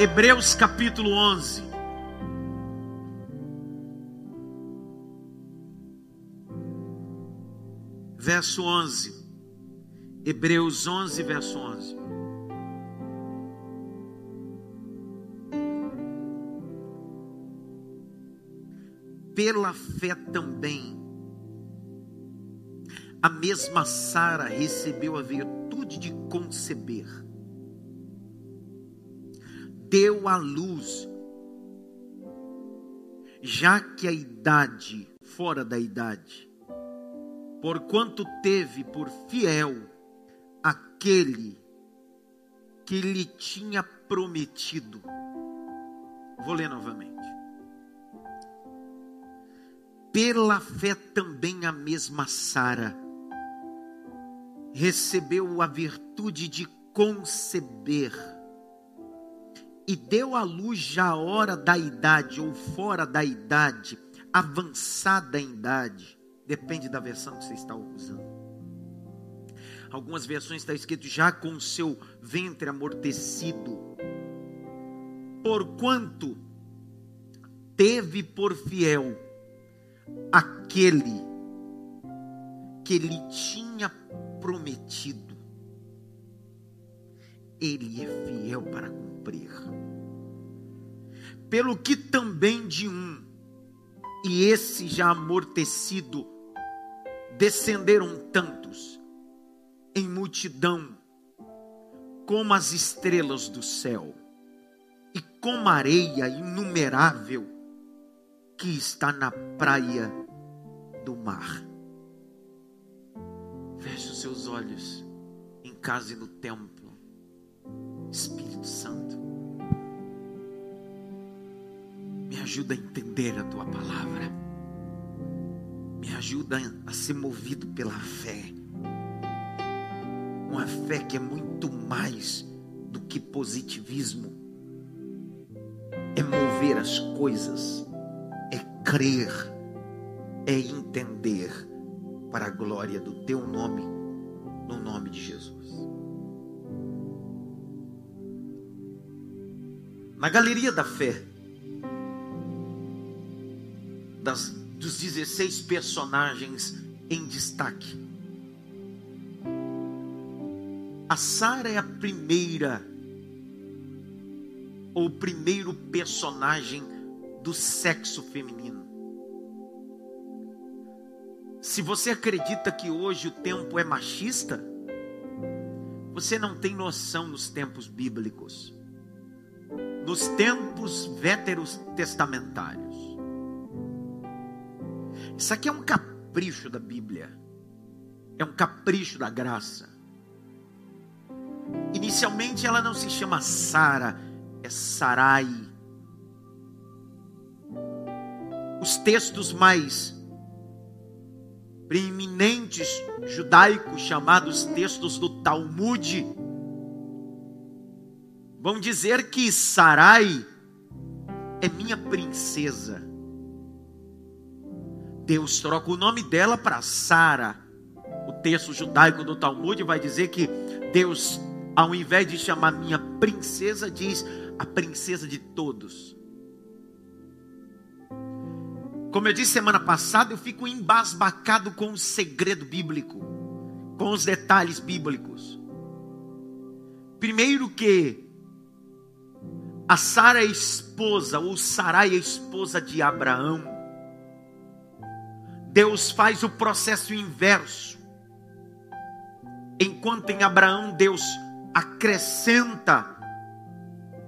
Hebreus capítulo 11. Verso 11. Hebreus 11, verso 11. Pela fé também, a mesma Sara recebeu a virtude de conceber deu à luz, já que a idade, fora da idade, porquanto teve por fiel aquele que lhe tinha prometido. Vou ler novamente. Pela fé também a mesma Sara recebeu a virtude de conceber e deu à luz já hora da idade ou fora da idade, avançada em idade, depende da versão que você está usando. Algumas versões está escrito já com o seu ventre amortecido. Porquanto teve por fiel aquele que lhe tinha prometido. Ele é fiel para cumprir. Pelo que também de um, e esse já amortecido, descenderam tantos, em multidão, como as estrelas do céu, e como areia inumerável que está na praia do mar. Feche os seus olhos em casa e no templo. Espírito Santo, me ajuda a entender a tua palavra, me ajuda a ser movido pela fé, uma fé que é muito mais do que positivismo, é mover as coisas, é crer, é entender para a glória do teu nome, na galeria da fé, das, dos 16 personagens em destaque, a Sara é a primeira, ou o primeiro personagem do sexo feminino. Se você acredita que hoje o tempo é machista, você não tem noção nos tempos bíblicos nos tempos veterotestamentários. Isso aqui é um capricho da Bíblia, é um capricho da graça. Inicialmente ela não se chama Sara, é Sarai. Os textos mais preeminentes judaicos, chamados textos do Talmud, vão dizer que Sarai é minha princesa. Deus troca o nome dela para Sara. O texto judaico do Talmud vai dizer que Deus, ao invés de chamar minha princesa, diz a princesa de todos. Como eu disse semana passada, eu fico embasbacado com o segredo bíblico, com os detalhes bíblicos. Primeiro que a Sara é esposa, ou Sarai é esposa de Abraão. Deus faz o processo inverso. Enquanto em Abraão Deus acrescenta,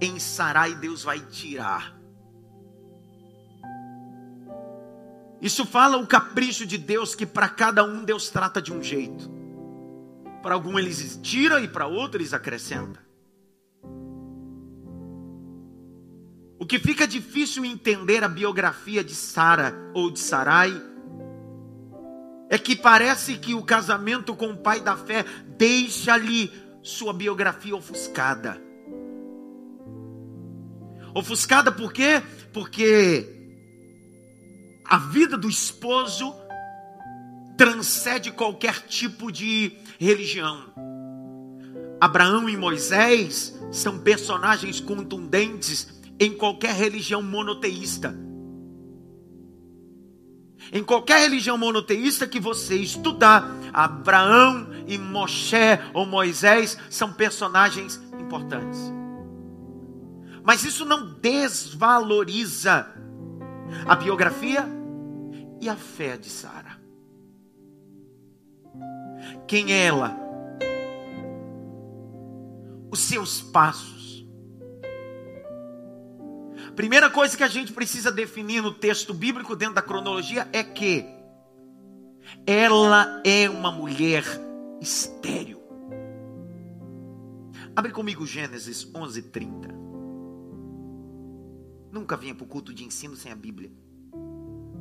em Sarai Deus vai tirar. Isso fala o capricho de Deus que para cada um Deus trata de um jeito. Para algum eles tira e para outro eles acrescenta. O que fica difícil entender a biografia de Sara ou de Sarai é que parece que o casamento com o pai da fé deixa-lhe sua biografia ofuscada. Ofuscada por quê? Porque a vida do esposo transcende qualquer tipo de religião. Abraão e Moisés são personagens contundentes em qualquer religião monoteísta. Em qualquer religião monoteísta que você estudar, Abraão e Moshe ou Moisés são personagens importantes. Mas isso não desvaloriza a biografia e a fé de Sara. Quem é ela? Os seus passos. Primeira coisa que a gente precisa definir no texto bíblico, dentro da cronologia, é que ela é uma mulher estéril. Abre comigo Gênesis 11:30. Nunca venha para o culto de ensino sem a Bíblia.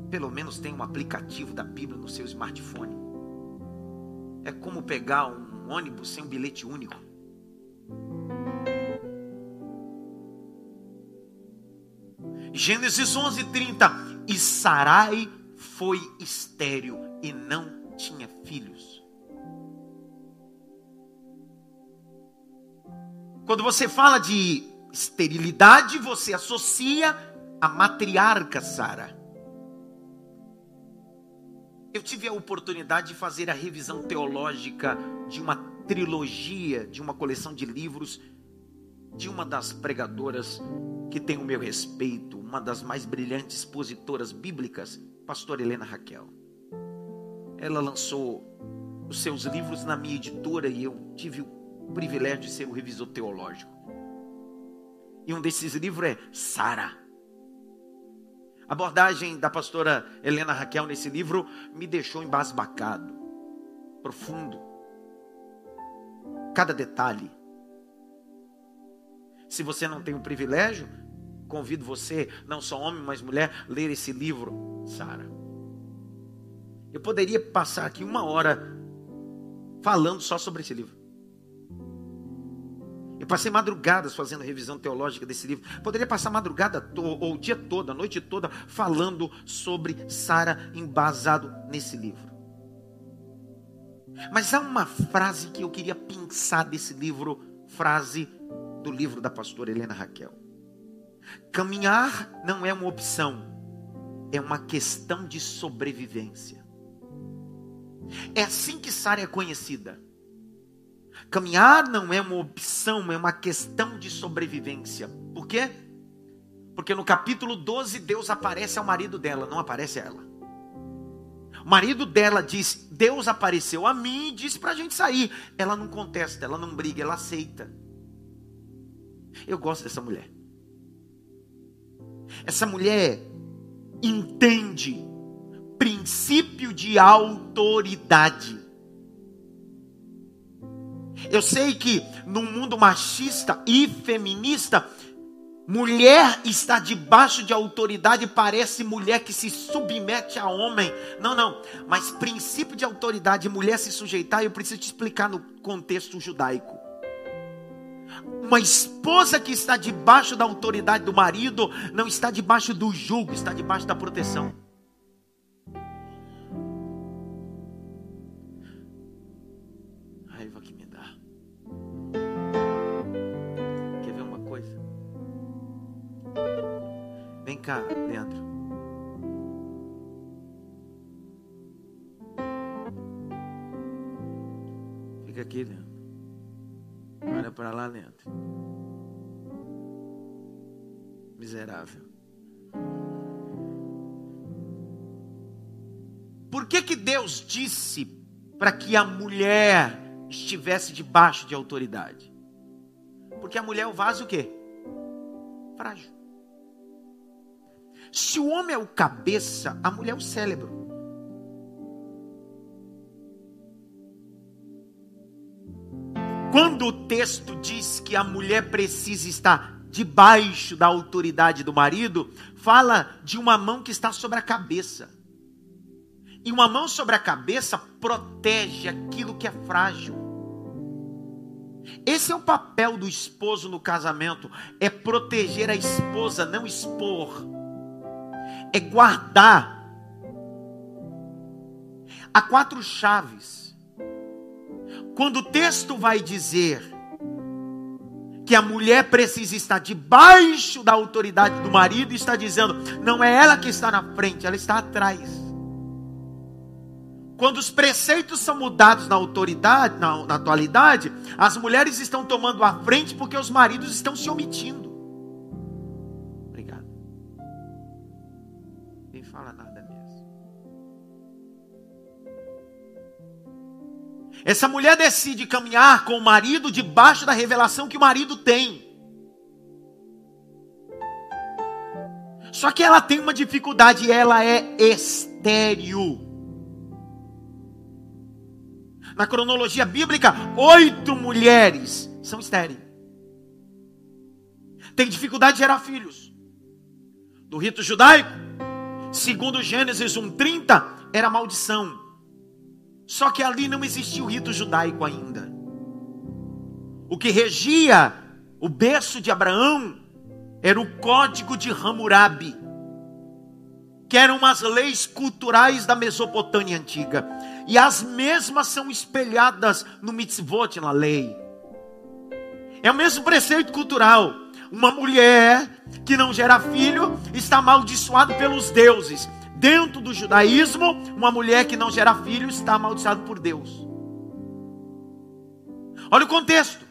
Pelo menos tem um aplicativo da Bíblia no seu smartphone. É como pegar um ônibus sem um bilhete único. Gênesis 11:30 E Sarai foi estéril e não tinha filhos. Quando você fala de esterilidade, você associa a matriarca Sara. Eu tive a oportunidade de fazer a revisão teológica de uma trilogia, de uma coleção de livros de uma das pregadoras que tem o meu respeito, uma das mais brilhantes expositoras bíblicas, pastora Helena Raquel. Ela lançou os seus livros na minha editora e eu tive o privilégio de ser o revisor teológico. E um desses livros é Sara. A abordagem da pastora Helena Raquel nesse livro me deixou embasbacado, profundo. Cada detalhe. Se você não tem o privilégio, convido você, não só homem, mas mulher, ler esse livro, Sara. Eu poderia passar aqui uma hora falando só sobre esse livro. Eu passei madrugadas fazendo revisão teológica desse livro. Poderia passar madrugada ou o dia todo, a noite toda, falando sobre Sara embasado nesse livro. Mas há uma frase que eu queria pensar desse livro, frase do livro da pastora Helena Raquel. Caminhar não é uma opção, é uma questão de sobrevivência. É assim que Sara é conhecida. Caminhar não é uma opção, é uma questão de sobrevivência. Por quê? Porque no capítulo 12 Deus aparece ao marido dela, não aparece a ela. O marido dela diz: Deus apareceu a mim e disse para a gente sair. Ela não contesta, ela não briga, ela aceita. Eu gosto dessa mulher. Essa mulher entende princípio de autoridade. Eu sei que no mundo machista e feminista, mulher está debaixo de autoridade, parece mulher que se submete a homem. Não, não. Mas princípio de autoridade, mulher se sujeitar, eu preciso te explicar no contexto judaico. Uma esposa que está debaixo da autoridade do marido não está debaixo do jugo, está debaixo da proteção. Raiva que me dá. Quer ver uma coisa? Vem cá dentro. Fica aqui dentro. Olha para lá dentro. Miserável. Por que que Deus disse para que a mulher estivesse debaixo de autoridade? Porque a mulher é o vaso o quê? Frágil. Se o homem é o cabeça, a mulher é o cérebro. Quando o texto diz que a mulher precisa estar debaixo da autoridade do marido, fala de uma mão que está sobre a cabeça. E uma mão sobre a cabeça protege aquilo que é frágil. Esse é o papel do esposo no casamento: é proteger a esposa, não expor, é guardar. Há quatro chaves quando o texto vai dizer que a mulher precisa estar debaixo da autoridade do marido está dizendo, não é ela que está na frente, ela está atrás. Quando os preceitos são mudados na autoridade, na, na atualidade, as mulheres estão tomando a frente porque os maridos estão se omitindo. Essa mulher decide caminhar com o marido debaixo da revelação que o marido tem. Só que ela tem uma dificuldade, ela é estéril. Na cronologia bíblica, oito mulheres são estéreis. Tem dificuldade de gerar filhos. Do rito judaico, segundo Gênesis 1:30, era maldição. Só que ali não existia o rito judaico ainda. O que regia o berço de Abraão era o código de Hammurabi, que eram as leis culturais da Mesopotâmia antiga. E as mesmas são espelhadas no mitzvot, na lei. É o mesmo preceito cultural. Uma mulher que não gera filho está amaldiçoada pelos deuses. Dentro do judaísmo, uma mulher que não gera filho está amaldiçoada por Deus. Olha o contexto.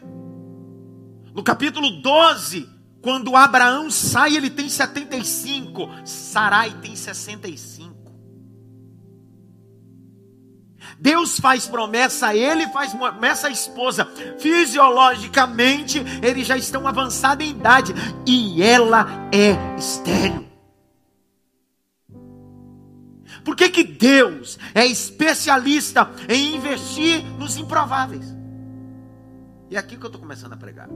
No capítulo 12, quando Abraão sai, ele tem 75, Sarai tem 65. Deus faz promessa a ele, faz promessa à esposa. Fisiologicamente, eles já estão avançados em idade e ela é estéril. Por que, que Deus é especialista em investir nos improváveis? E é aqui que eu estou começando a pregar.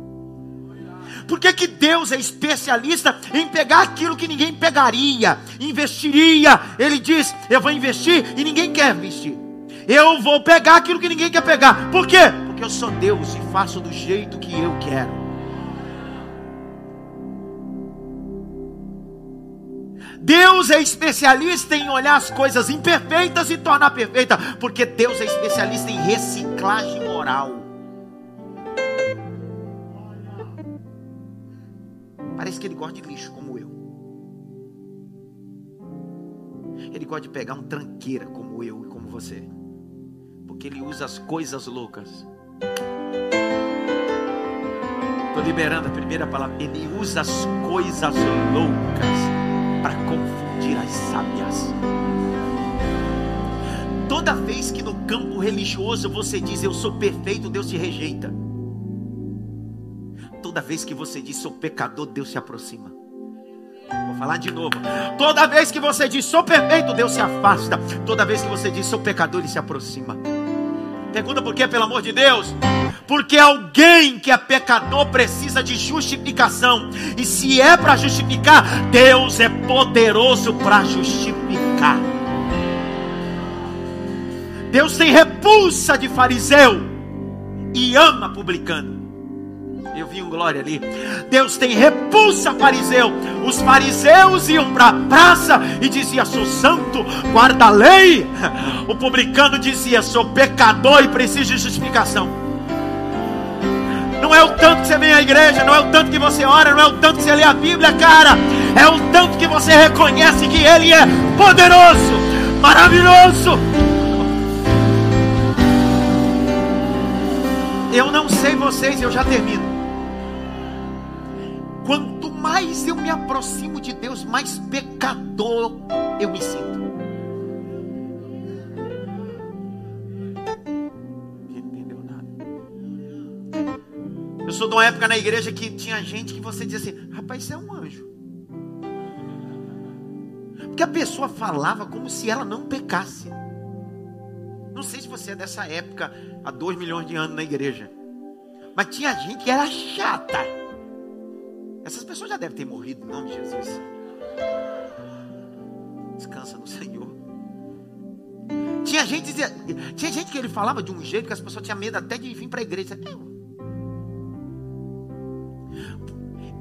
Por que, que Deus é especialista em pegar aquilo que ninguém pegaria, investiria? Ele diz: Eu vou investir e ninguém quer investir. Eu vou pegar aquilo que ninguém quer pegar. Por quê? Porque eu sou Deus e faço do jeito que eu quero. Deus é especialista em olhar as coisas imperfeitas e tornar perfeita, porque Deus é especialista em reciclagem moral. Parece que ele gosta de lixo como eu. Ele gosta de pegar um tranqueira como eu e como você porque ele usa as coisas loucas. Estou liberando a primeira palavra. Ele usa as coisas loucas confundir as sábias. Toda vez que no campo religioso você diz eu sou perfeito, Deus te rejeita. Toda vez que você diz sou pecador, Deus se aproxima. Vou falar de novo. Toda vez que você diz sou perfeito, Deus se afasta. Toda vez que você diz sou pecador, Ele se aproxima. Pergunta por quê, pelo amor de Deus? Porque alguém que é pecador precisa de justificação. E se é para justificar, Deus é poderoso para justificar. Deus tem repulsa de fariseu e ama publicano. Eu vi um glória ali. Deus tem repulsa fariseu. Os fariseus iam para a praça e dizia: "Sou santo, guarda a lei". O publicano dizia: "Sou pecador e preciso de justificação". Não é o tanto que você vem à igreja, não é o tanto que você ora, não é o tanto que você lê a Bíblia, cara. É o tanto que você reconhece que Ele é poderoso, maravilhoso. Eu não sei vocês, eu já termino. Quanto mais eu me aproximo de Deus, mais pecador eu me sinto. Entendeu nada? Eu sou de uma época na igreja que tinha gente que você dizia assim: rapaz, isso é um anjo. Porque a pessoa falava como se ela não pecasse. Não sei se você é dessa época, há dois milhões de anos na igreja. Mas tinha gente que era chata. Essas pessoas já devem ter morrido em nome de Jesus. Descansa no Senhor. Tinha gente, tinha gente que ele falava de um jeito que as pessoas tinham medo até de vir para a igreja.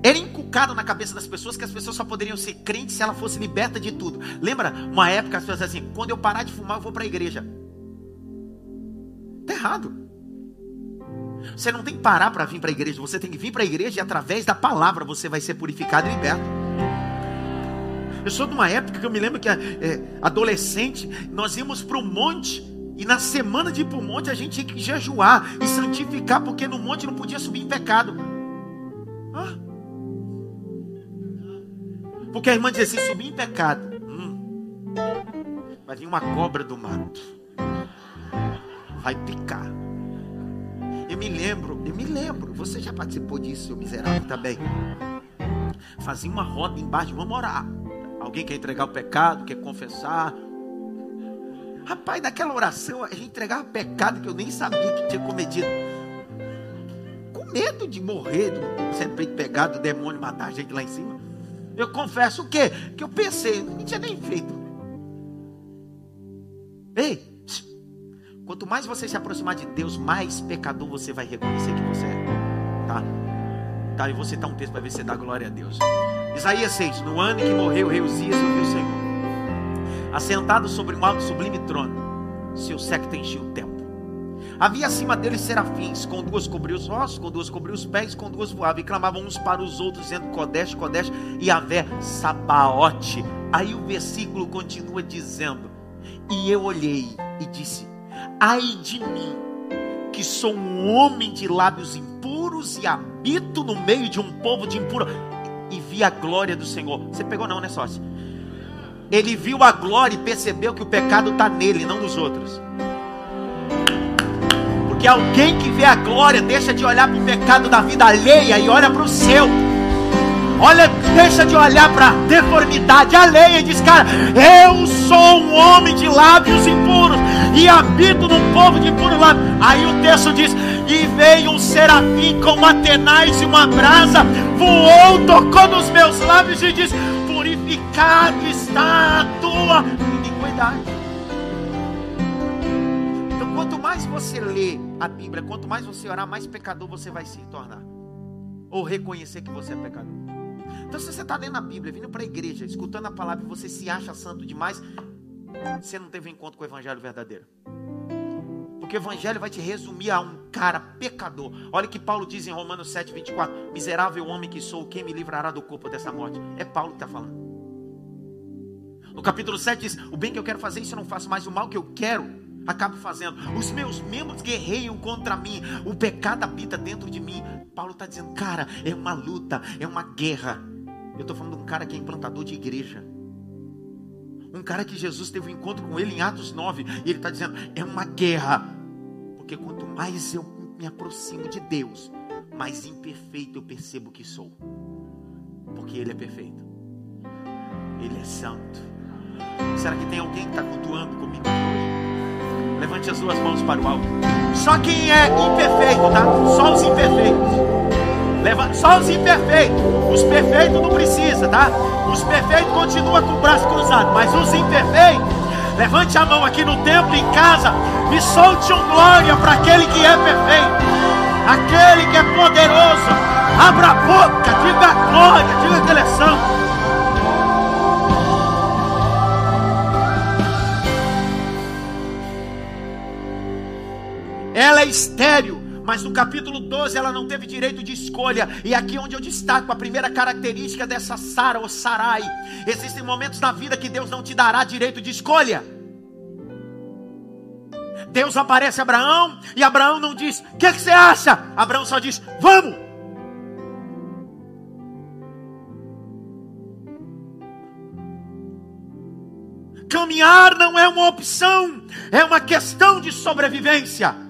Era inculcado na cabeça das pessoas que as pessoas só poderiam ser crentes se ela fosse liberta de tudo. Lembra uma época as pessoas assim: quando eu parar de fumar, eu vou para a igreja. Está errado. Você não tem que parar para vir para a igreja, você tem que vir para a igreja e através da palavra você vai ser purificado e liberto. Eu sou de uma época que eu me lembro que, é, adolescente, nós íamos para o monte e na semana de ir para o monte a gente tinha que jejuar e santificar, porque no monte não podia subir em pecado. Ah. Porque a irmã dizia assim: subir em pecado, hum, vai vir uma cobra do mato, vai picar. Me lembro, eu me lembro, você já participou disso, seu miserável também. Fazia uma roda embaixo, vamos orar. Alguém quer entregar o pecado, quer confessar. Rapaz, naquela oração a gente entregava pecado que eu nem sabia que tinha cometido. Com medo de morrer, de ser pegado, o demônio matar a gente lá em cima. Eu confesso o quê? Que eu pensei, não tinha nem feito. Ei, quanto mais você se aproximar de Deus, mais pecador você vai reconhecer que você é. Tá? Tá, e você tá um texto para ver se dá glória a Deus. Isaías 6, no ano em que morreu rei Uzias, ouviu o Senhor. Assentado sobre um alto sublime trono, seu séquito enchia o templo. Havia acima deles serafins, com duas cobriu os rostos, com duas cobriu os pés, com duas voavam, e clamavam uns para os outros, dizendo: Kodesh, Kodesh, e Avé, Sabaote. Aí o versículo continua dizendo: E eu olhei e disse: Ai de mim, que sou um homem de lábios impuros e habito no meio de um povo de impuro, e vi a glória do Senhor. Você pegou, não, né, sócio? Ele viu a glória e percebeu que o pecado está nele, não nos outros. Porque alguém que vê a glória deixa de olhar para o pecado da vida alheia e olha para o seu. Olha, deixa de olhar para a deformidade alheia e diz: Cara, eu sou um homem de lábios impuros e habito num povo de puro lábio. Aí o texto diz: E veio um serafim com uma tenaz e uma brasa, voou, tocou nos meus lábios e diz: Purificado está a tua iniquidade mais você lê a Bíblia, quanto mais você orar, mais pecador você vai se tornar. Ou reconhecer que você é pecador. Então, se você está lendo a Bíblia, vindo para a igreja, escutando a palavra e você se acha santo demais, você não teve encontro com o Evangelho verdadeiro. Porque o Evangelho vai te resumir a um cara pecador. Olha o que Paulo diz em Romanos 7, 24: Miserável homem que sou, quem me livrará do corpo dessa morte? É Paulo que está falando. No capítulo 7 diz: O bem que eu quero fazer, isso eu não faço mais, o mal que eu quero acabo fazendo. Os meus membros guerreiam contra mim, o pecado habita dentro de mim. Paulo está dizendo, cara, é uma luta, é uma guerra. Eu estou falando de um cara que é implantador de igreja. Um cara que Jesus teve um encontro com ele em Atos 9. E ele está dizendo, é uma guerra. Porque quanto mais eu me aproximo de Deus, mais imperfeito eu percebo que sou. Porque Ele é perfeito. Ele é santo. Será que tem alguém que está cultuando comigo hoje? Levante as duas mãos para o alto. Só quem é imperfeito, tá? Só os imperfeitos. Levante, só os imperfeitos. Os perfeitos não precisa, tá? Os perfeitos continuam com o braço cruzado, mas os imperfeitos, levante a mão aqui no templo, em casa, e solte um glória para aquele que é perfeito, aquele que é poderoso. Abra a boca, diga glória, diga que ele é santo. Ela é estéril, mas no capítulo 12 ela não teve direito de escolha. E aqui é onde eu destaco a primeira característica dessa Sara ou Sarai. Existem momentos na vida que Deus não te dará direito de escolha. Deus aparece a Abraão e Abraão não diz: "O que, que você acha?" Abraão só diz: "Vamos". Caminhar não é uma opção, é uma questão de sobrevivência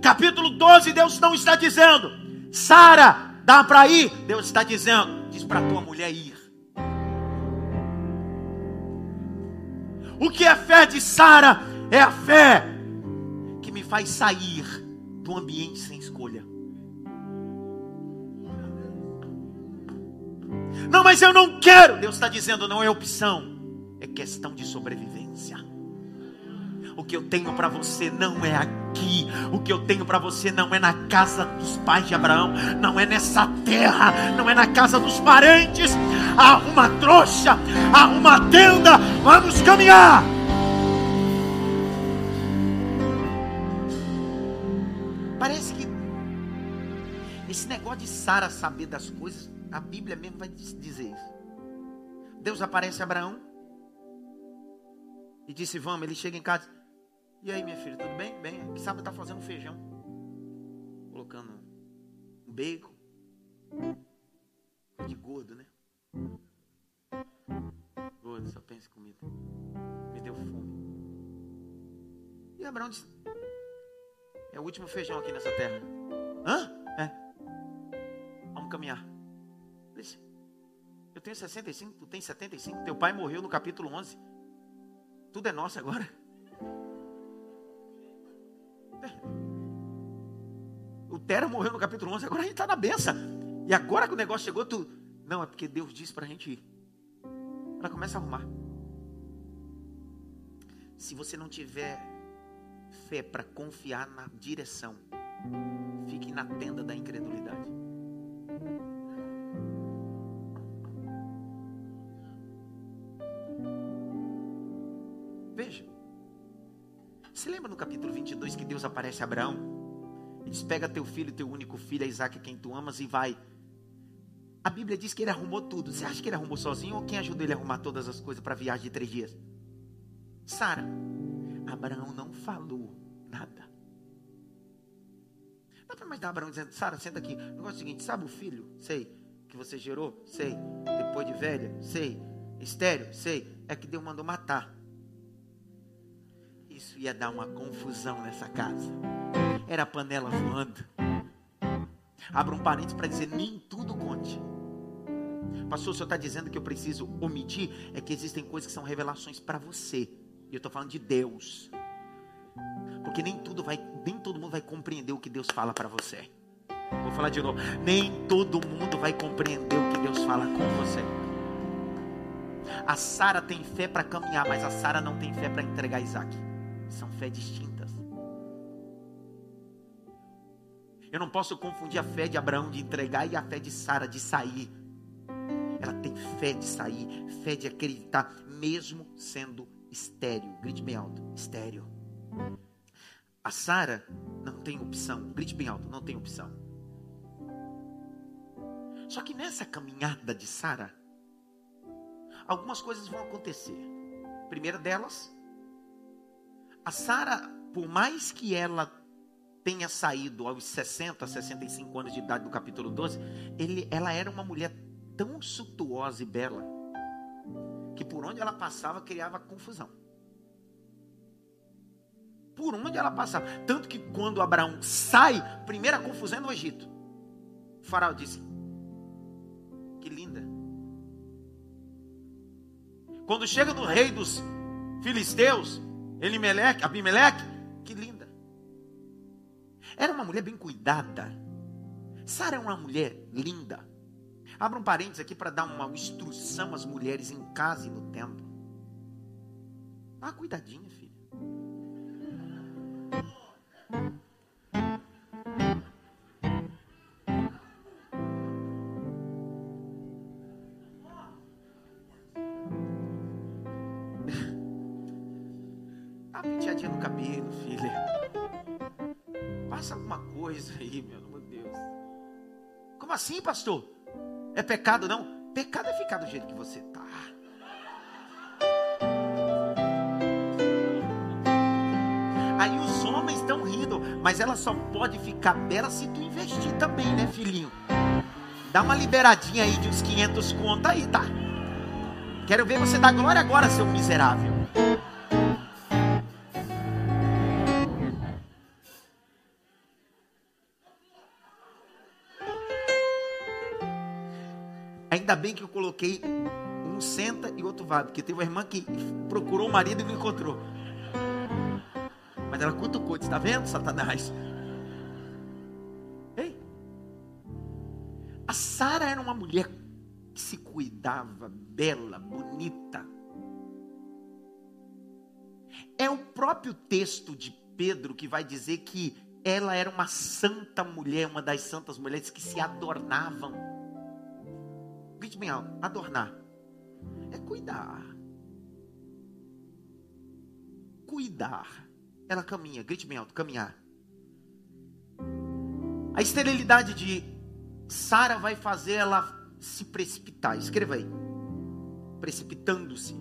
capítulo 12, Deus não está dizendo, Sara, dá para ir. Deus está dizendo, diz para tua mulher ir. O que é fé de Sara? É a fé que me faz sair do ambiente sem escolha. Não, mas eu não quero. Deus está dizendo, não é opção, é questão de sobrevivência. O que eu tenho para você não é aqui. O que eu tenho para você não é na casa dos pais de Abraão, não é nessa terra, não é na casa dos parentes. Arruma trouxa, arruma tenda, vamos caminhar. Esse negócio de Sara saber das coisas, a Bíblia mesmo vai dizer isso. Deus aparece a Abraão e disse: Vamos. Ele chega em casa. E aí, minha filha, tudo bem? Bem, que sabe tá fazendo feijão, colocando um bacon de gordo, né? Gordo, só pensa em comida. Me deu fome. E Abraão disse: É o último feijão aqui nessa terra. Hã? É. Vamos caminhar. Disse, eu tenho 65, tu tem 75. Teu pai morreu no capítulo 11. Tudo é nosso agora. O Tera morreu no capítulo 11, agora a gente está na benção. E agora que o negócio chegou, tu. Não, é porque Deus disse para a gente ir. Ela começa a arrumar. Se você não tiver fé para confiar na direção, fique na tenda da incredulidade. Veja. Se lembra no capítulo 22 que Deus aparece a Abraão? Ele diz: Pega teu filho, teu único filho, Isaac, quem tu amas, e vai. A Bíblia diz que ele arrumou tudo. Você acha que ele arrumou sozinho ou quem ajudou ele a arrumar todas as coisas para a viagem de três dias? Sara. Abraão não falou nada. Dá para imaginar Abraão dizendo: Sara, senta aqui. O negócio é o seguinte: sabe o filho? Sei. Que você gerou? Sei. Depois de velha? Sei. Estéreo? Sei. É que Deus mandou matar isso ia dar uma confusão nessa casa. Era a panela voando. Abra um parênteses para dizer: nem tudo conte. Pastor, o senhor está dizendo que eu preciso omitir? É que existem coisas que são revelações para você. E eu estou falando de Deus. Porque nem tudo vai, nem todo mundo vai compreender o que Deus fala para você. Vou falar de novo. Nem todo mundo vai compreender o que Deus fala com você. A Sara tem fé para caminhar, mas a Sara não tem fé para entregar Isaac. São fé distintas. Eu não posso confundir a fé de Abraão de entregar e a fé de Sara de sair. Ela tem fé de sair, fé de acreditar, mesmo sendo estéreo. Grite bem alto: estéreo. A Sara não tem opção. Grite bem alto: não tem opção. Só que nessa caminhada de Sara, algumas coisas vão acontecer. primeira delas, a Sara, por mais que ela tenha saído aos 60, 65 anos de idade do capítulo 12, ele, ela era uma mulher tão suntuosa e bela que por onde ela passava criava confusão. Por onde ela passava. Tanto que quando Abraão sai, primeira confusão é no Egito. O faraó disse: Que linda. Quando chega no rei dos filisteus, Elimeleque, Abimeleque, que linda. Era uma mulher bem cuidada. Sara é uma mulher linda. Abra um parênteses aqui para dar uma instrução às mulheres em casa e no templo. Dá uma cuidadinha, filha. Como assim, pastor? É pecado não? Pecado é ficar do jeito que você está. Aí os homens estão rindo, mas ela só pode ficar bela se tu investir também, né, filhinho? Dá uma liberadinha aí de uns 500 conta aí, tá? Quero ver você dar glória agora, seu miserável. Ainda bem que eu coloquei um senta e outro vai, porque teve uma irmã que procurou o marido e não encontrou. Mas ela cutucou, Está vendo, Satanás? Ei, a Sara era uma mulher que se cuidava, bela, bonita. É o próprio texto de Pedro que vai dizer que ela era uma santa mulher, uma das santas mulheres que se adornavam grite bem alto, adornar. É cuidar. Cuidar. Ela caminha, grite bem alto, caminhar. A esterilidade de Sara vai fazer ela se precipitar. Escreva aí. Precipitando-se.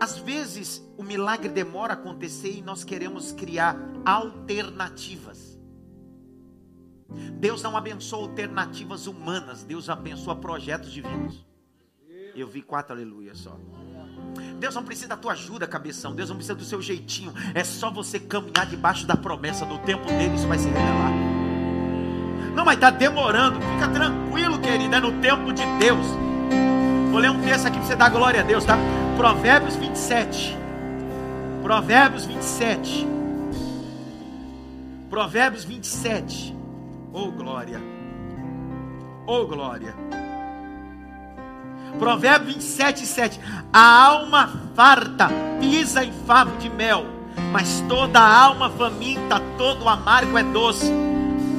Às vezes o milagre demora a acontecer e nós queremos criar alternativas. Deus não abençoa alternativas humanas, Deus abençoa projetos divinos. Eu vi quatro aleluias só. Deus não precisa da tua ajuda, cabeção. Deus não precisa do seu jeitinho. É só você caminhar debaixo da promessa. No tempo dele, isso vai se revelar. Não, mas está demorando. Fica tranquilo, querido. É no tempo de Deus. Vou ler um texto aqui para você dar glória a Deus, tá? Provérbios 27. Provérbios 27. Provérbios 27. Oh glória. Oh glória. Provérbios 27, 7. A alma farta pisa em favo de mel, mas toda alma faminta, todo amargo é doce.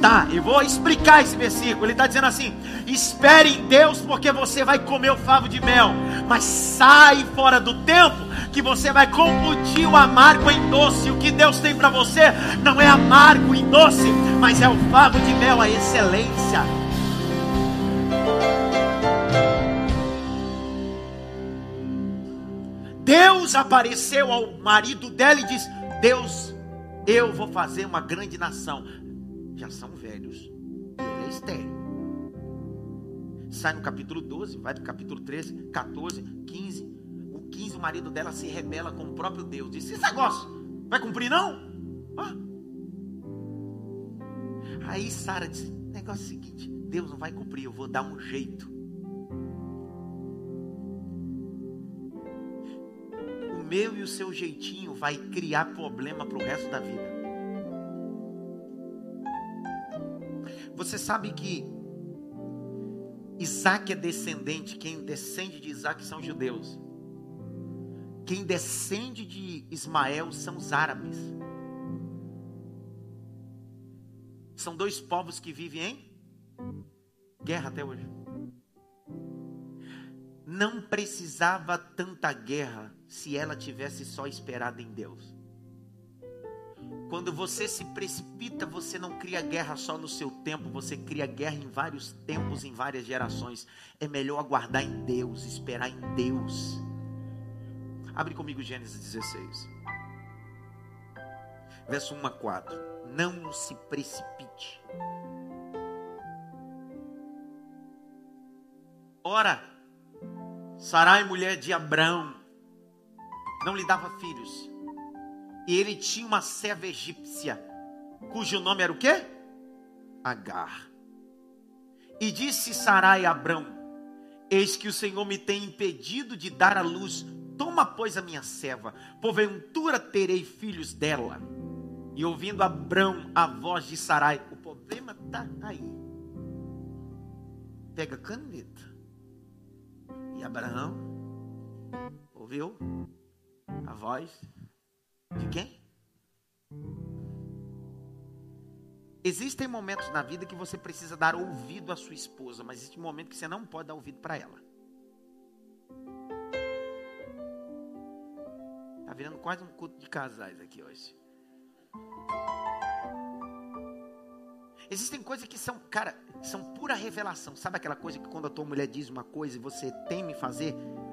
Tá, eu vou explicar esse versículo. Ele está dizendo assim: espere em Deus, porque você vai comer o favo de mel, mas sai fora do tempo, que você vai confundir o amargo em doce. O que Deus tem para você não é amargo em doce, mas é o favo de mel, a excelência. Deus apareceu ao marido dela e disse: Deus, eu vou fazer uma grande nação. Já são velhos. Ele é estéreo. Sai no capítulo 12, vai para o capítulo 13, 14, 15. O 15, o marido dela se rebela com o próprio Deus. Diz: Esse negócio vai cumprir, não? Ah. Aí Sara disse: Negócio é o seguinte: Deus não vai cumprir, eu vou dar um jeito. meu e o seu jeitinho vai criar problema para o resto da vida. Você sabe que Isaac é descendente, quem descende de Isaac são judeus. Quem descende de Ismael são os árabes. São dois povos que vivem em guerra até hoje não precisava tanta guerra se ela tivesse só esperado em Deus. Quando você se precipita, você não cria guerra só no seu tempo, você cria guerra em vários tempos, em várias gerações. É melhor aguardar em Deus, esperar em Deus. Abre comigo Gênesis 16, verso 1 a 4. Não se precipite. Ora, Sarai, mulher de Abraão, não lhe dava filhos. E ele tinha uma serva egípcia, cujo nome era o quê? Agar. E disse Sarai a Abraão: Eis que o Senhor me tem impedido de dar à luz. Toma, pois, a minha serva, porventura terei filhos dela. E ouvindo Abraão a voz de Sarai, o problema está aí. Pega caneta. E Abraão ouviu a voz de quem? Existem momentos na vida que você precisa dar ouvido à sua esposa, mas existe um momento que você não pode dar ouvido para ela. Tá virando quase um culto de casais aqui hoje. Existem coisas que são, cara, são pura revelação. Sabe aquela coisa que quando a tua mulher diz uma coisa e você teme fazer,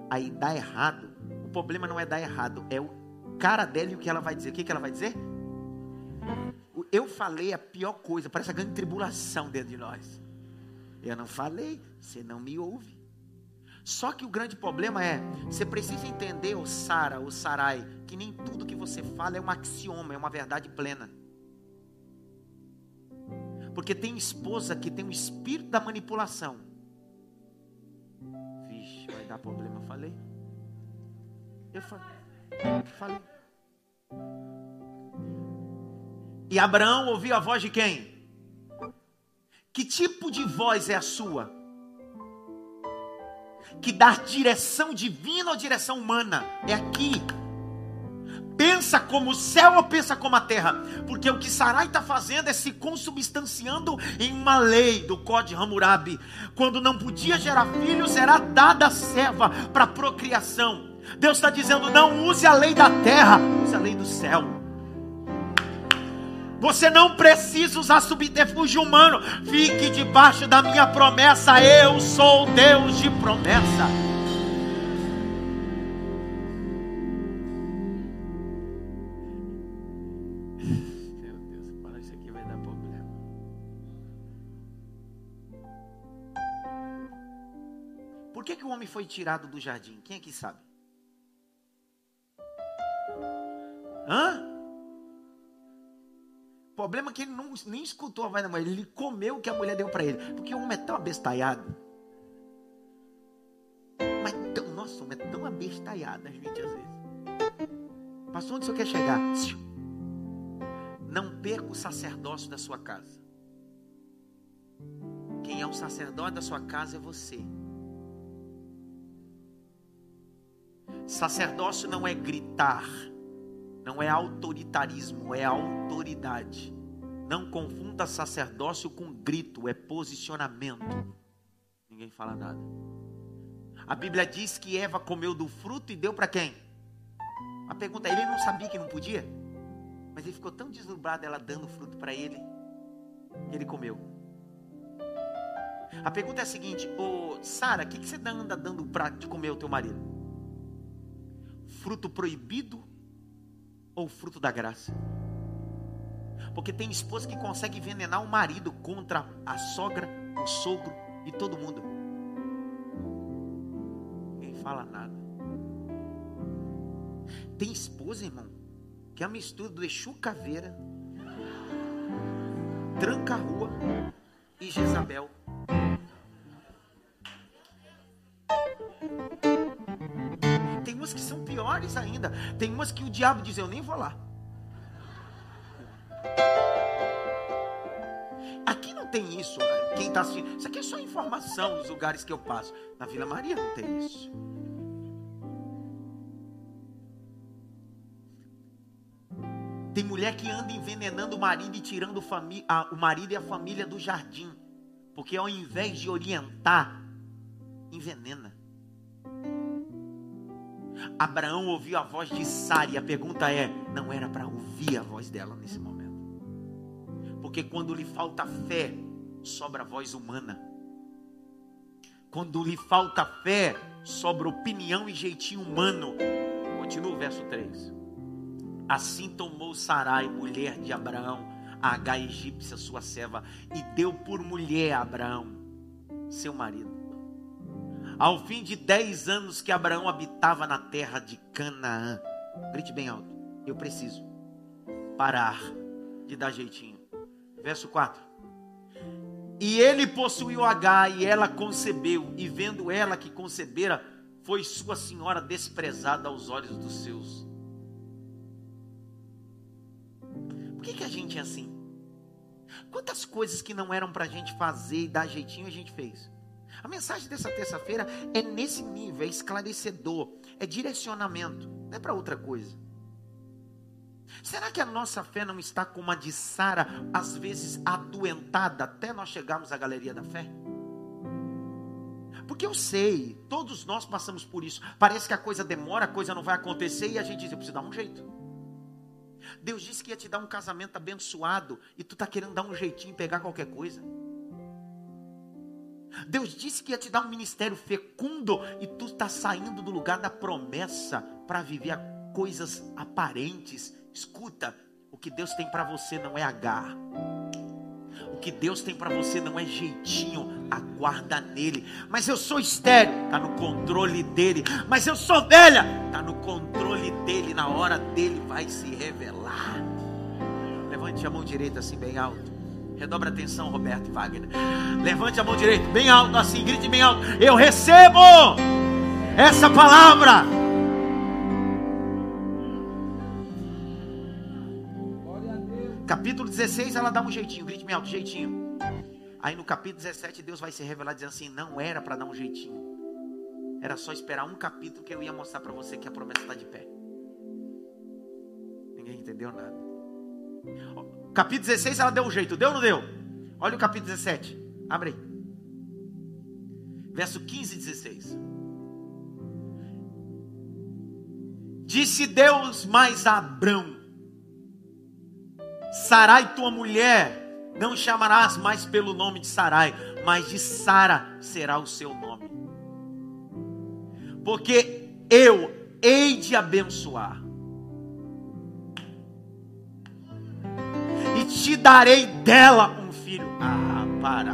aí dá errado. O problema não é dar errado, é o cara dela e o que ela vai dizer. O que, que ela vai dizer? Eu falei a pior coisa, parece a grande tribulação dentro de nós. Eu não falei, você não me ouve. Só que o grande problema é, você precisa entender, o Sara, o Sarai, que nem tudo que você fala é um axioma, é uma verdade plena. Porque tem esposa que tem o espírito da manipulação. Vixe, vai dar problema, eu falei. Eu falei. falei. E Abraão ouviu a voz de quem? Que tipo de voz é a sua? Que dá direção divina ou direção humana? É aqui pensa como o céu ou pensa como a terra? Porque o que Sarai está fazendo é se consubstanciando em uma lei do Código Hammurabi. Quando não podia gerar filhos, era dada a serva para procriação. Deus está dizendo: não use a lei da terra, use a lei do céu. Você não precisa usar subterfúgio humano. Fique debaixo da minha promessa. Eu sou Deus de promessa. Meu Deus, para isso aqui vai dar problema. Por que, que o homem foi tirado do jardim? Quem é que sabe? Hã? O problema é que ele não, nem escutou a voz da mulher, ele comeu o que a mulher deu para ele. Porque o homem é tão abestalhado. Mas tão, nossa, o homem é tão abestalhado, às vezes. Pastor, onde você quer chegar? Não perca o sacerdócio da sua casa. Quem é o sacerdote da sua casa é você. Sacerdócio não é gritar não é autoritarismo, é autoridade. Não confunda sacerdócio com grito, é posicionamento. Ninguém fala nada. A Bíblia diz que Eva comeu do fruto e deu para quem? A pergunta é: ele não sabia que não podia? Mas ele ficou tão deslumbrado ela dando fruto para ele, que ele comeu. A pergunta é a seguinte: Ô Sara, o que, que você anda dando para comer o teu marido? Fruto proibido ou fruto da graça? Porque tem esposa que consegue envenenar o marido contra a sogra, o sogro e todo mundo. Ninguém fala nada. Tem esposa, irmão, que é a mistura do Exu Caveira, Tranca Rua e Jezabel. Umas que são piores ainda. Tem umas que o diabo diz: Eu nem vou lá. Aqui não tem isso. Né? Quem está assistindo, isso aqui é só informação dos lugares que eu passo. Na Vila Maria não tem isso. Tem mulher que anda envenenando o marido e tirando o marido e a família do jardim. Porque ao invés de orientar, envenena. Abraão ouviu a voz de Sara e a pergunta é: não era para ouvir a voz dela nesse momento? Porque quando lhe falta fé, sobra voz humana. Quando lhe falta fé, sobra opinião e jeitinho humano. Continua o verso 3. Assim tomou Sarai, mulher de Abraão, a H egípcia, sua serva, e deu por mulher a Abraão, seu marido. Ao fim de dez anos que Abraão habitava na terra de Canaã, grite bem alto, eu preciso parar de dar jeitinho. Verso 4. E ele possuiu H e ela concebeu, e vendo ela que concebera, foi sua senhora desprezada aos olhos dos seus. Por que, que a gente é assim? Quantas coisas que não eram para a gente fazer e dar jeitinho a gente fez? A mensagem dessa terça-feira é nesse nível, é esclarecedor, é direcionamento, não é para outra coisa. Será que a nossa fé não está como a de Sara, às vezes adoentada, até nós chegarmos à galeria da fé? Porque eu sei, todos nós passamos por isso. Parece que a coisa demora, a coisa não vai acontecer e a gente diz: eu preciso dar um jeito. Deus disse que ia te dar um casamento abençoado e tu está querendo dar um jeitinho e pegar qualquer coisa. Deus disse que ia te dar um ministério fecundo e tu está saindo do lugar da promessa para viver coisas aparentes. Escuta, o que Deus tem para você não é H. O que Deus tem para você não é jeitinho, aguarda nele. Mas eu sou estéreo, está no controle dele. Mas eu sou velha, está no controle dele. Na hora dele vai se revelar. Levante a mão direita assim bem alto. Redobra atenção, Roberto Wagner. Levante a mão direita, bem alto assim, grite bem alto. Eu recebo essa palavra. Capítulo 16, ela dá um jeitinho, grite bem alto, jeitinho. Aí no capítulo 17, Deus vai se revelar dizendo assim: não era para dar um jeitinho. Era só esperar um capítulo que eu ia mostrar para você que a promessa está de pé. Ninguém entendeu nada. Capítulo 16 ela deu um jeito, deu ou não deu? Olha o capítulo 17. Abre aí. Verso 15 e 16. Disse Deus mais a Abrão: Sarai, tua mulher, não chamarás mais pelo nome de Sarai, mas de Sara será o seu nome. Porque eu hei de abençoar. Te darei dela um filho. Ah, para.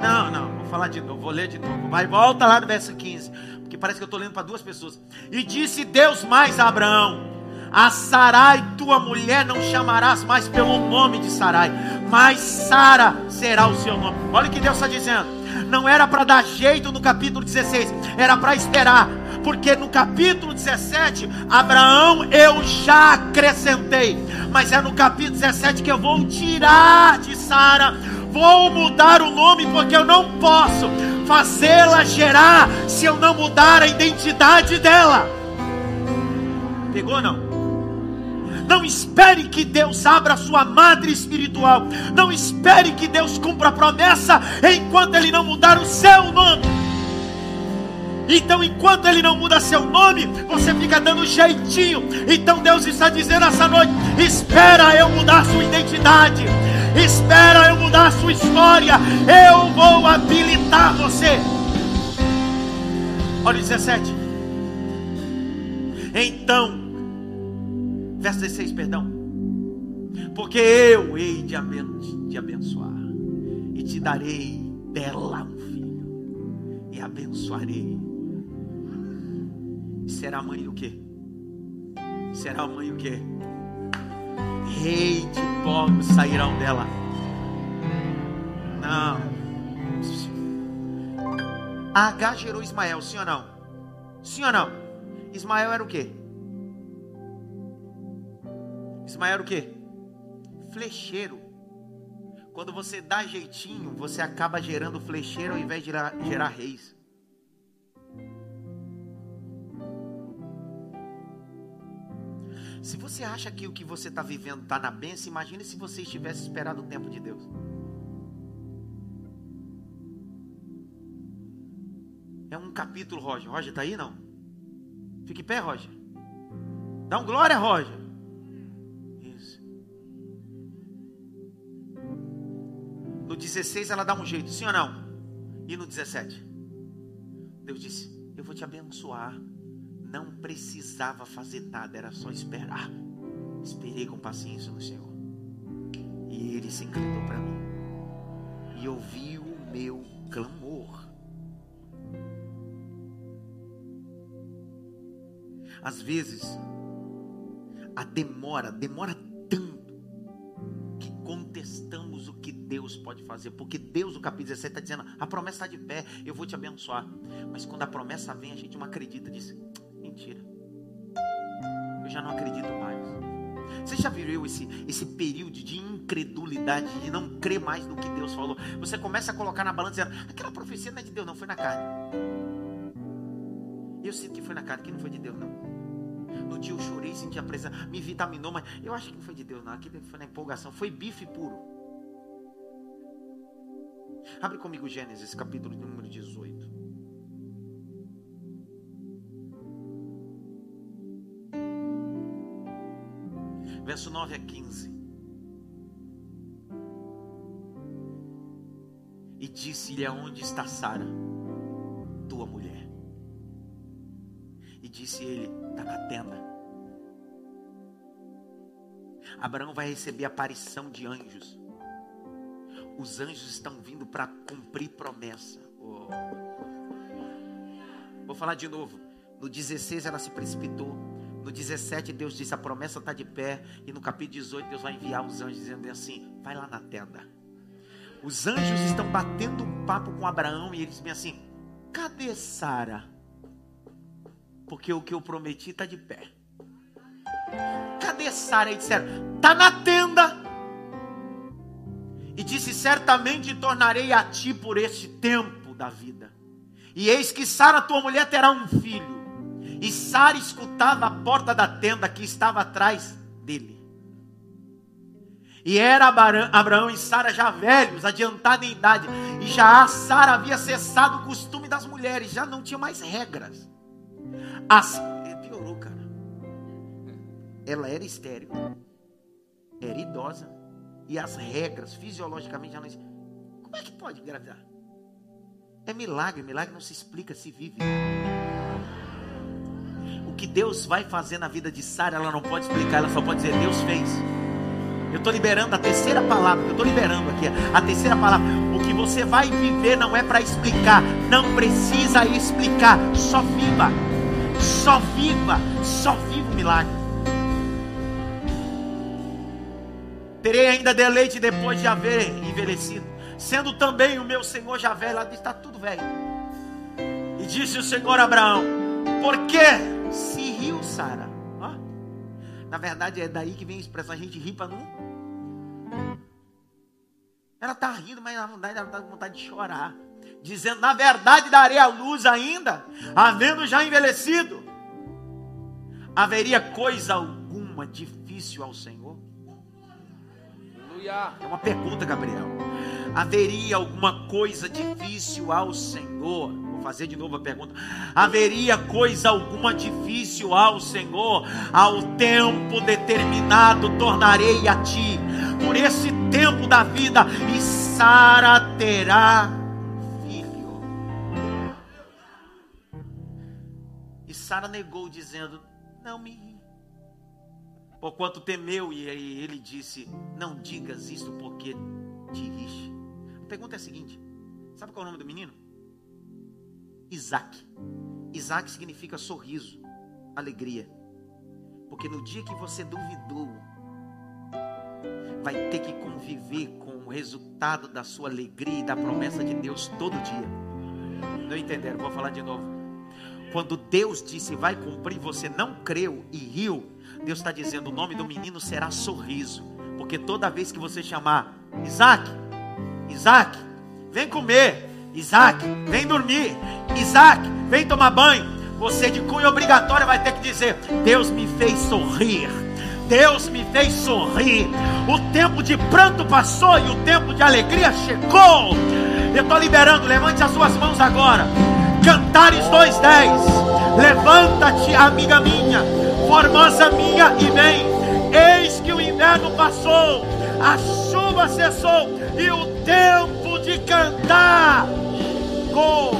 Não, não, vou falar de novo, vou ler de novo. Vai, volta lá no verso 15. Porque parece que eu estou lendo para duas pessoas. E disse Deus mais a Abraão: A Sarai, tua mulher, não chamarás mais pelo nome de Sarai, mas Sara será o seu nome. Olha o que Deus está dizendo. Não era para dar jeito no capítulo 16, era para esperar porque no capítulo 17, Abraão eu já acrescentei, mas é no capítulo 17 que eu vou tirar de Sara, vou mudar o nome, porque eu não posso fazê-la gerar se eu não mudar a identidade dela. Pegou não? Não espere que Deus abra sua madre espiritual. Não espere que Deus cumpra a promessa enquanto Ele não mudar o seu nome. Então, enquanto Ele não muda seu nome, você fica dando jeitinho. Então, Deus está dizendo essa noite: espera eu mudar sua identidade, espera eu mudar sua história. Eu vou habilitar você. Olha o 17. Então, verso 16, perdão. Porque eu hei de abençoar, e te darei dela um filho, e abençoarei será mãe do quê? Será mãe o quê? Rei de povos sairão dela. Não. H gerou Ismael, sim ou não? Sim ou não? Ismael era o quê? Ismael era o quê? Flecheiro. Quando você dá jeitinho, você acaba gerando flecheiro ao invés de gerar reis. Se você acha que o que você está vivendo está na bênção, imagine se você estivesse esperado o tempo de Deus. É um capítulo, Roger. Roger está aí, não? Fique em pé, Roger. Dá um glória, Roger. Isso. No 16 ela dá um jeito, sim ou não? E no 17? Deus disse: Eu vou te abençoar não precisava fazer nada, era só esperar. Esperei com paciência no Senhor. E ele se encantou para mim. E ouviu o meu clamor. Às vezes, a demora, demora tanto que contestamos o que Deus pode fazer. Porque Deus, no capítulo 17, está dizendo: a promessa está de pé, eu vou te abençoar. Mas quando a promessa vem, a gente não acredita, diz: mentira. Eu já não acredito mais. Você já viu esse, esse período de incredulidade, de não crer mais no que Deus falou? Você começa a colocar na balança dizendo, aquela profecia não é de Deus, não, foi na carne. Eu sinto que foi na carne, que não foi de Deus, não. No dia eu chorei, senti a presença, me vitaminou, mas eu acho que não foi de Deus, não. Aquilo foi na empolgação, foi bife puro. Abre comigo Gênesis, capítulo número 18. Verso 9 a 15. E disse-lhe: Aonde está Sara, tua mulher? E disse ele: Está na tenda. Abraão vai receber a aparição de anjos. Os anjos estão vindo para cumprir promessa. Oh. Vou falar de novo. No 16 ela se precipitou. No 17, Deus disse: a promessa está de pé. E no capítulo 18, Deus vai enviar os anjos dizendo assim: vai lá na tenda. Os anjos estão batendo um papo com Abraão e eles dizem assim: cadê Sara? Porque o que eu prometi está de pé. Cadê Sara? E disseram: está na tenda. E disse: certamente tornarei a ti por este tempo da vida. E eis que Sara, tua mulher, terá um filho. E Sara escutava a porta da tenda que estava atrás dele. E era Abraão e Sara já velhos, adiantados em idade. E já Sara havia cessado o costume das mulheres, já não tinha mais regras. As, piorou, cara. Ela era estéril. era idosa e as regras, fisiologicamente, ela disse: Como é que pode engravidar? É milagre, milagre não se explica, se vive. Que Deus vai fazer na vida de Sara, ela não pode explicar, ela só pode dizer: Deus fez. Eu estou liberando a terceira palavra, eu estou liberando aqui, a terceira palavra. O que você vai viver não é para explicar, não precisa explicar, só viva, só viva, só viva o milagre. Terei ainda deleite depois de haver envelhecido, sendo também o meu Senhor já velho. Está tudo velho. E disse o Senhor a Abraão: Por que se riu Sara? Na verdade, é daí que vem a expressão: a gente ri para não. Ela está rindo, mas na verdade ela está com vontade de chorar. Dizendo: Na verdade, darei a luz ainda, havendo já envelhecido. Haveria coisa alguma difícil ao Senhor? É uma pergunta, Gabriel. Haveria alguma coisa difícil ao Senhor? Vou fazer de novo a pergunta. Haveria coisa alguma difícil ao Senhor? Ao tempo determinado tornarei a ti. Por esse tempo da vida, e Sara terá filho. E Sara negou, dizendo: Não me Porquanto temeu, e ele disse: Não digas isto porque te riste. Pergunta é a seguinte: Sabe qual é o nome do menino? Isaac. Isaac significa sorriso, alegria. Porque no dia que você duvidou, vai ter que conviver com o resultado da sua alegria e da promessa de Deus todo dia. Não entenderam? Vou falar de novo. Quando Deus disse vai cumprir, você não creu e riu Deus está dizendo: o nome do menino será sorriso, porque toda vez que você chamar Isaac, Isaac, vem comer, Isaac, vem dormir, Isaac, vem tomar banho, você de cunho obrigatório vai ter que dizer: Deus me fez sorrir. Deus me fez sorrir. O tempo de pranto passou e o tempo de alegria chegou. Eu estou liberando, levante as suas mãos agora. Cantares 2:10. Levanta-te, amiga minha formosa minha, e vem. Eis que o inverno passou, a chuva cessou, e o tempo de cantar chegou.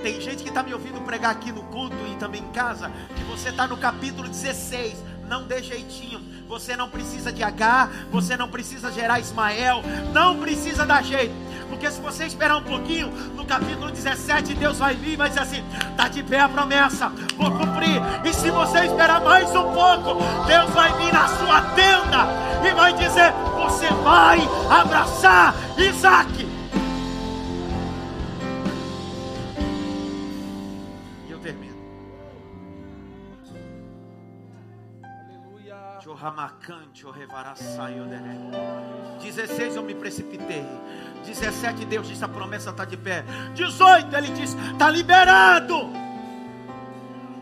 Tem gente que está me ouvindo pregar aqui no culto e também em casa, que você está no capítulo 16, não dê jeitinho. Você não precisa de H, você não precisa gerar Ismael, não precisa dar jeito. Porque se você esperar um pouquinho, no capítulo 17, Deus vai vir e vai dizer assim: está de pé a promessa, vou cumprir. E se você esperar mais um pouco, Deus vai vir na sua tenda e vai dizer: você vai abraçar Isaac. E eu termino. Aleluia. 16 eu me precipitei. 17 Deus disse: a promessa está de pé. 18 ele diz: está liberado.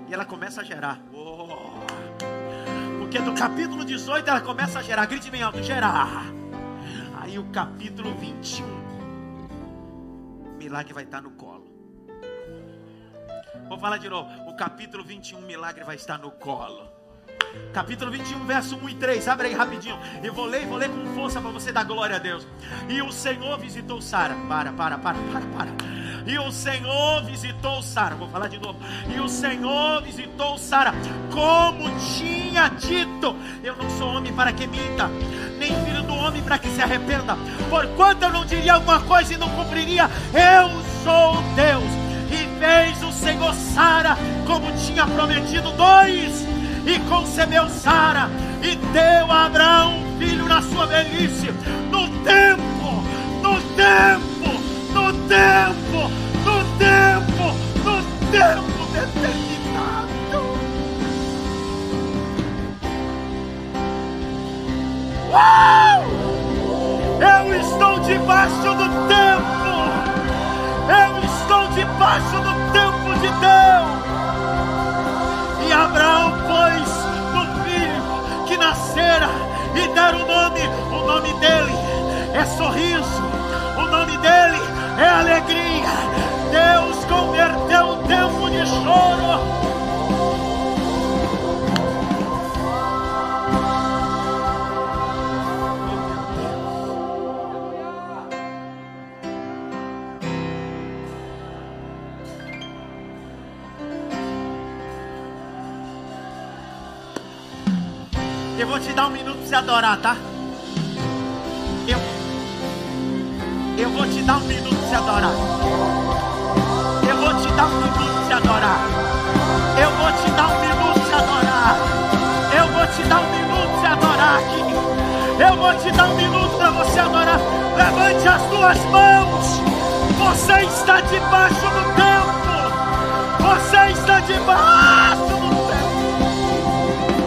E ela começa a gerar. Oh. Porque do capítulo 18 ela começa a gerar. Grite bem alto: gerar. Aí o capítulo 21. O milagre vai estar no colo. Vou falar de novo. O capítulo 21, o milagre vai estar no colo capítulo 21, verso 1 e 3. Abre aí rapidinho. Eu vou ler, vou ler com força para você dar glória a Deus. E o Senhor visitou Sara. Para, para, para, para, para. E o Senhor visitou Sara. Vou falar de novo. E o Senhor visitou Sara, como tinha dito. Eu não sou homem para que minta, nem filho do homem para que se arrependa. Porquanto eu não diria alguma coisa e não cumpriria, eu sou Deus. E fez o Senhor Sara como tinha prometido. Dois e concebeu Sara e deu a Abraão um filho na sua velhice, no tempo, no tempo, no tempo, no tempo, no tempo determinado. Uau! Eu estou debaixo do tempo. Eu estou debaixo do tempo de Deus. E Abraão no filho que nascera e deram o nome, o nome dele é sorriso, o nome dele é alegria. Deus converteu o tempo de choro vou te dar um minuto para você adorar, tá? Eu, eu vou te dar um minuto para você adorar. Eu vou te dar um minuto para você adorar. Eu vou te dar um minuto para você adorar. Eu vou te dar um minuto para você adorar aqui. Eu vou te dar um minuto para você adorar. Levante as duas mãos. Você está debaixo do tempo. Você está debaixo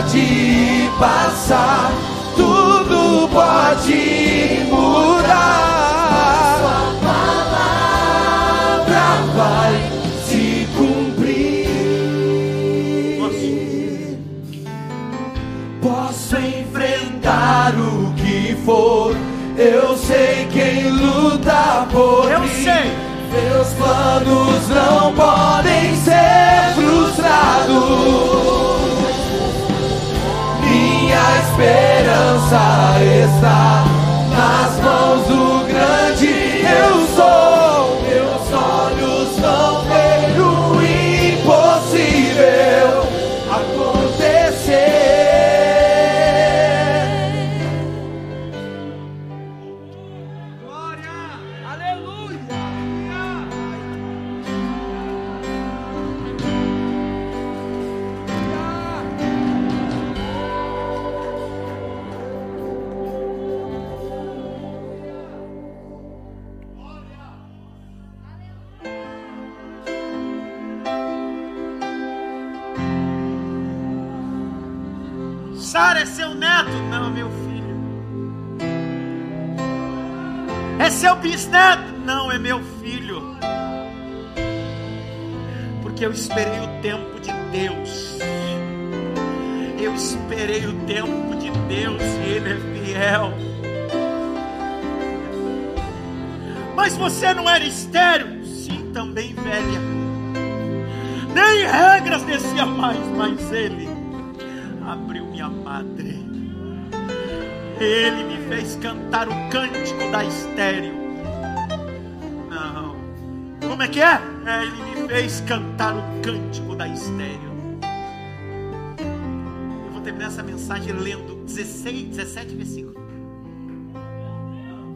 pode passar, tudo pode mudar. Sua palavra vai se cumprir. Posso enfrentar o que for. Eu sei quem luta por Eu mim. sei. Meus planos não podem ser frustrados. Esperança está É seu bisneto? Não, é meu filho. Porque eu esperei o tempo de Deus. Eu esperei o tempo de Deus e Ele é fiel. Mas você não era estéreo? Sim, também velha. Nem regras descia mais, mas Ele abriu minha madre. Ele me fez cantar o cântico da estéreo. Não. Como é que é? é? Ele me fez cantar o cântico da estéreo. Eu vou terminar essa mensagem lendo 16, 17 versículos.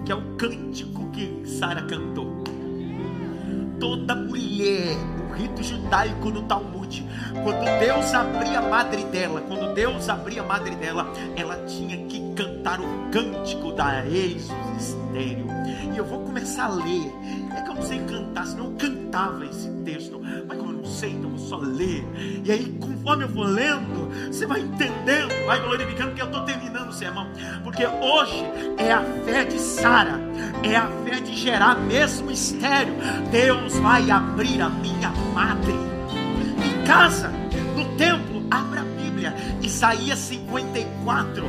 Que é o cântico que Sara cantou. Toda mulher no rito judaico no Talmud, quando Deus abria a madre dela, quando Deus abria a madre dela, ela tinha que cantar o cântico da ex estéreo. E eu vou começar a ler. É que eu não sei cantar, senão eu cantava esse texto. Mas sei, então vou só ler. E aí, conforme eu for lendo, você vai entendendo, vai glorificando, porque eu estou terminando o sermão. Porque hoje é a fé de Sara, é a fé de gerar mesmo estéreo. Deus vai abrir a minha madre. Em casa, no templo, abra a Bíblia. Isaías 54.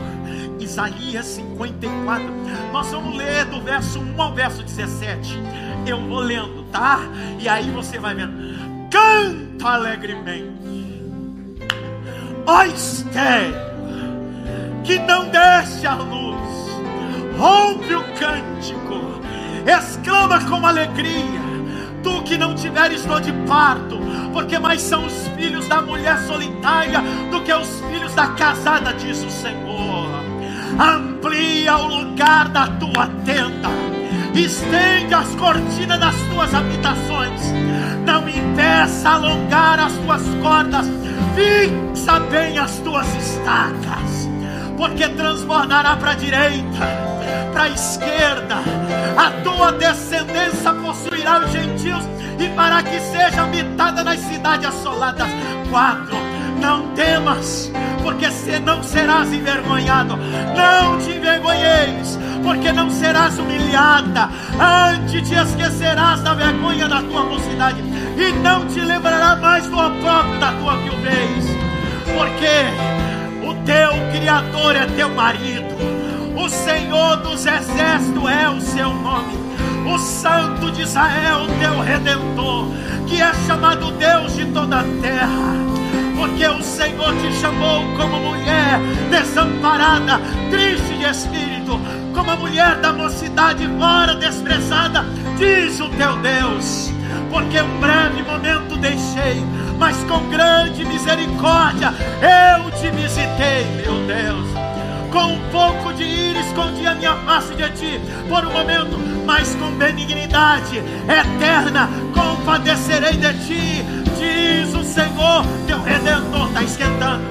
Isaías 54. Nós vamos ler do verso 1 ao verso 17. Eu vou lendo, tá? E aí você vai vendo. Canta alegremente. Ó estéreo, que não desce a luz, rompe o cântico, exclama com alegria tu que não tiveres dor de parto, porque mais são os filhos da mulher solitária do que os filhos da casada, diz o Senhor. Amplia o lugar da tua tenda, estende as cortinas das tuas habitações, não impeça alongar as tuas cordas, fixa bem as tuas estacas, porque transbordará para a direita para a esquerda, a tua descendência possuirá os gentios e para que seja habitada nas cidades assoladas. Quatro, não temas, porque não serás envergonhado. Não te envergonheis, porque não serás humilhada. Antes te esquecerás da vergonha da tua mocidade e não te lembrará mais do próprio da tua viuvez. Porque o teu Criador é teu marido, o Senhor dos Exércitos é o seu nome, o Santo de Israel, teu Redentor, que é chamado Deus de toda a terra porque o Senhor te chamou como mulher desamparada, triste de espírito, como a mulher da mocidade fora desprezada, diz o teu Deus. Porque um breve momento deixei, mas com grande misericórdia eu te visitei, meu Deus. Com um pouco de ira escondi a minha face de ti por um momento, mas com benignidade eterna compadecerei de ti diz o Senhor, teu redentor está esquentando,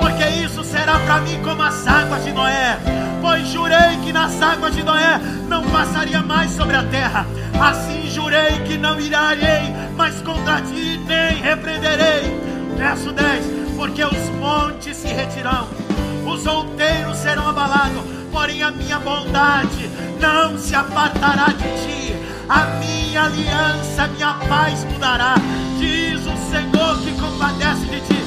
porque isso será para mim como as águas de Noé. Pois jurei que nas águas de Noé não passaria mais sobre a terra. Assim jurei que não irarei mais contra ti, nem repreenderei. Verso 10: Porque os montes se retirarão, os outeiros serão abalados, porém a minha bondade não se apartará de ti. A minha aliança, minha paz mudará Senhor que compadece de ti.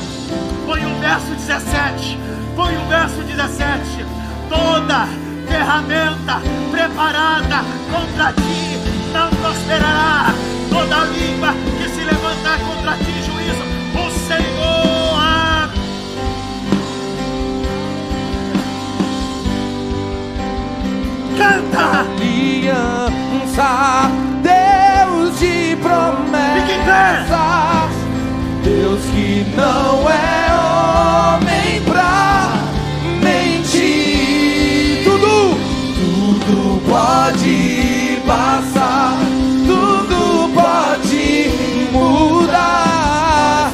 Põe o verso 17. Põe o verso 17. Toda ferramenta preparada contra ti não prosperará. Toda língua que se levantar contra ti, juízo, o Senhor. Ah, canta! Aliança, Deus de promessas. Deus que não é homem pra mentir. Tudo, tudo pode passar, tudo pode mudar.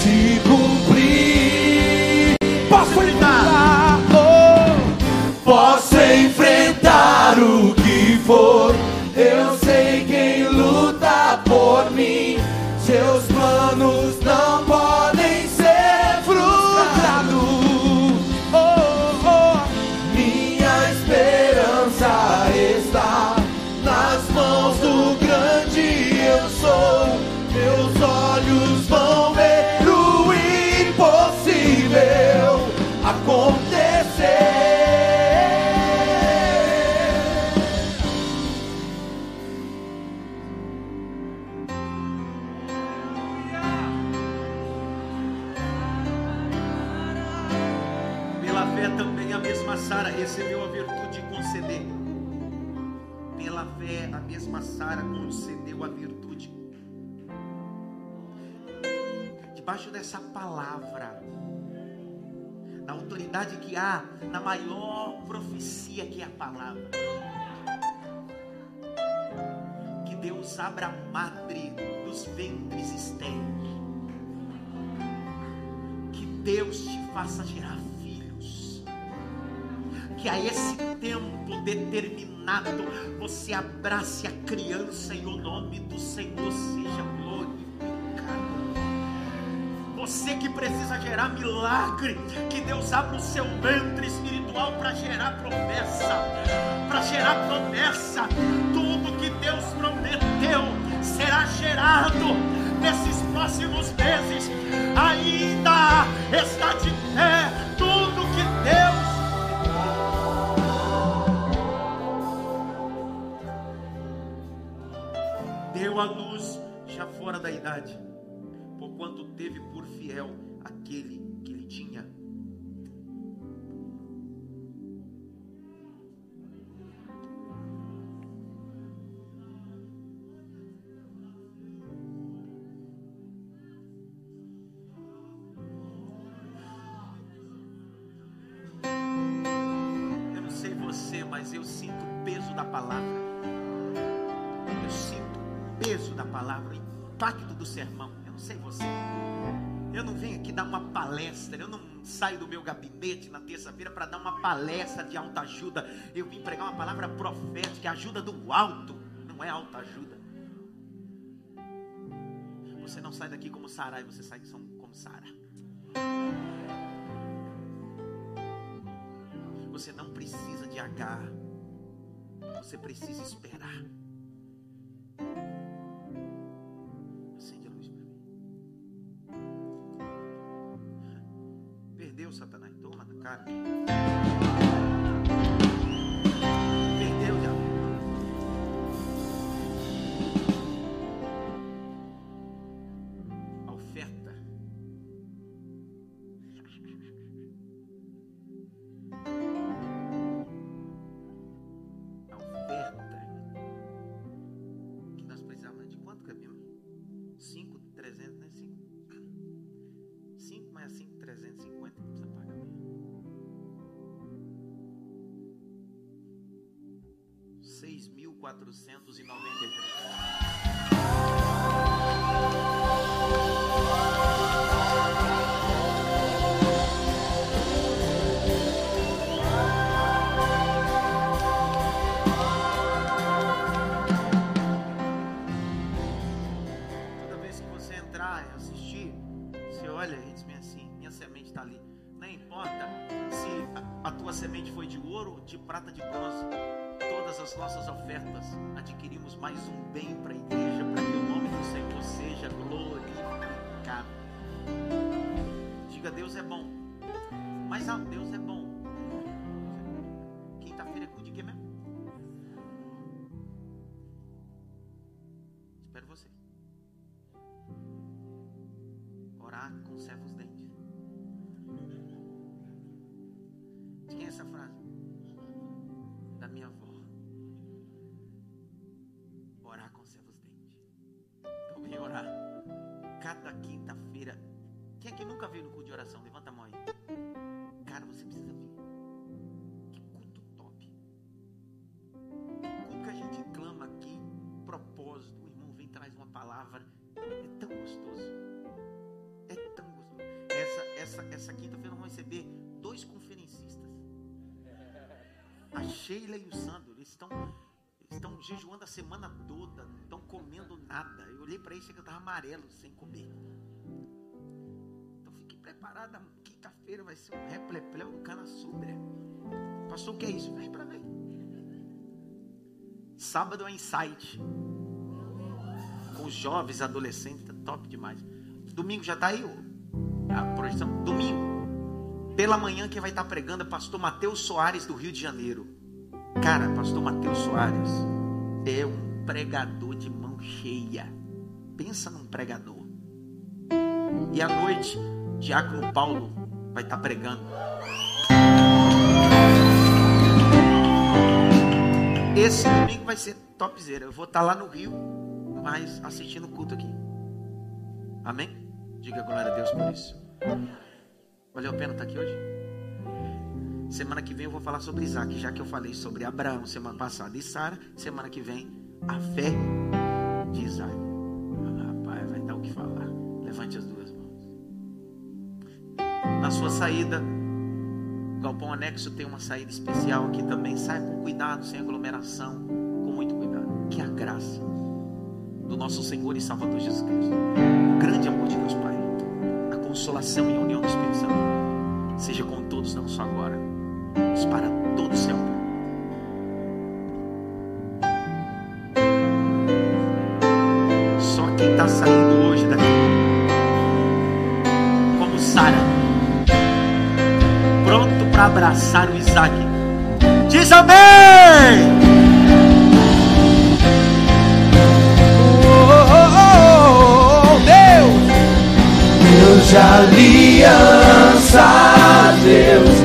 Se cumprir, posso enfrentar, oh, posso enfrentar o que for. Na maior profecia que é a palavra. Que Deus abra a madre dos ventres estéreis. Que Deus te faça gerar filhos. Que a esse tempo determinado você abrace a criança e o nome do Senhor seja glorificado. Você que precisa gerar milagre, que Deus abra o seu ventre espiritual para gerar promessa, para gerar promessa. Tudo que Deus prometeu será gerado nesses próximos meses. Ainda está de pé tudo que Deus deu à luz já fora da idade, porquanto teve por fiel aquele que lhe tinha. Saio do meu gabinete na terça-feira para dar uma palestra de alta ajuda. Eu vim pregar uma palavra profética, ajuda do alto. Não é alta ajuda. Você não sai daqui como Sarai, você sai como Sara. Você não precisa de H. Você precisa esperar. Perdeu, Satanás. Toma na cara. 6.493. Que nunca veio no culto de oração? Levanta a mão aí. Cara, você precisa vir. Que culto top. Que culto que a gente clama aqui, propósito. O irmão vem traz uma palavra. É tão gostoso. É tão gostoso. Essa, essa, essa quinta-feira vamos receber dois conferencistas. A Sheila e o Sandro. Eles estão estão jejuando a semana toda, não estão comendo nada. Eu olhei para eles e eu estava amarelo sem comer. Preparado. Quinta-feira vai ser um replepleu do cana sobre. Pastor, o que é isso? Vem para ver. Sábado é insight. Com os jovens, adolescentes, tá top demais. Domingo já está aí a projeção. Domingo, pela manhã, quem vai estar tá pregando é pastor Mateus Soares do Rio de Janeiro. Cara, pastor Mateus Soares é um pregador de mão cheia. Pensa num pregador. E à noite, Diácono Paulo vai estar pregando. Esse domingo vai ser topzera. Eu vou estar lá no Rio, mas assistindo o culto aqui. Amém? Diga glória a Deus por isso. Valeu a pena estar aqui hoje? Semana que vem eu vou falar sobre Isaac, já que eu falei sobre Abraão semana passada e Sara. Semana que vem, a fé de Isaac. Na sua saída, o galpão anexo tem uma saída especial aqui também. Saia com cuidado, sem aglomeração, com muito cuidado. Que a graça do nosso Senhor e Salvador Jesus Cristo, o grande amor de Deus Pai, a consolação e a união do Espírito Santo, seja com todos, não só agora para todo sempre. Abraçar o Isaac, diz amém. Deus! De aliança, Deus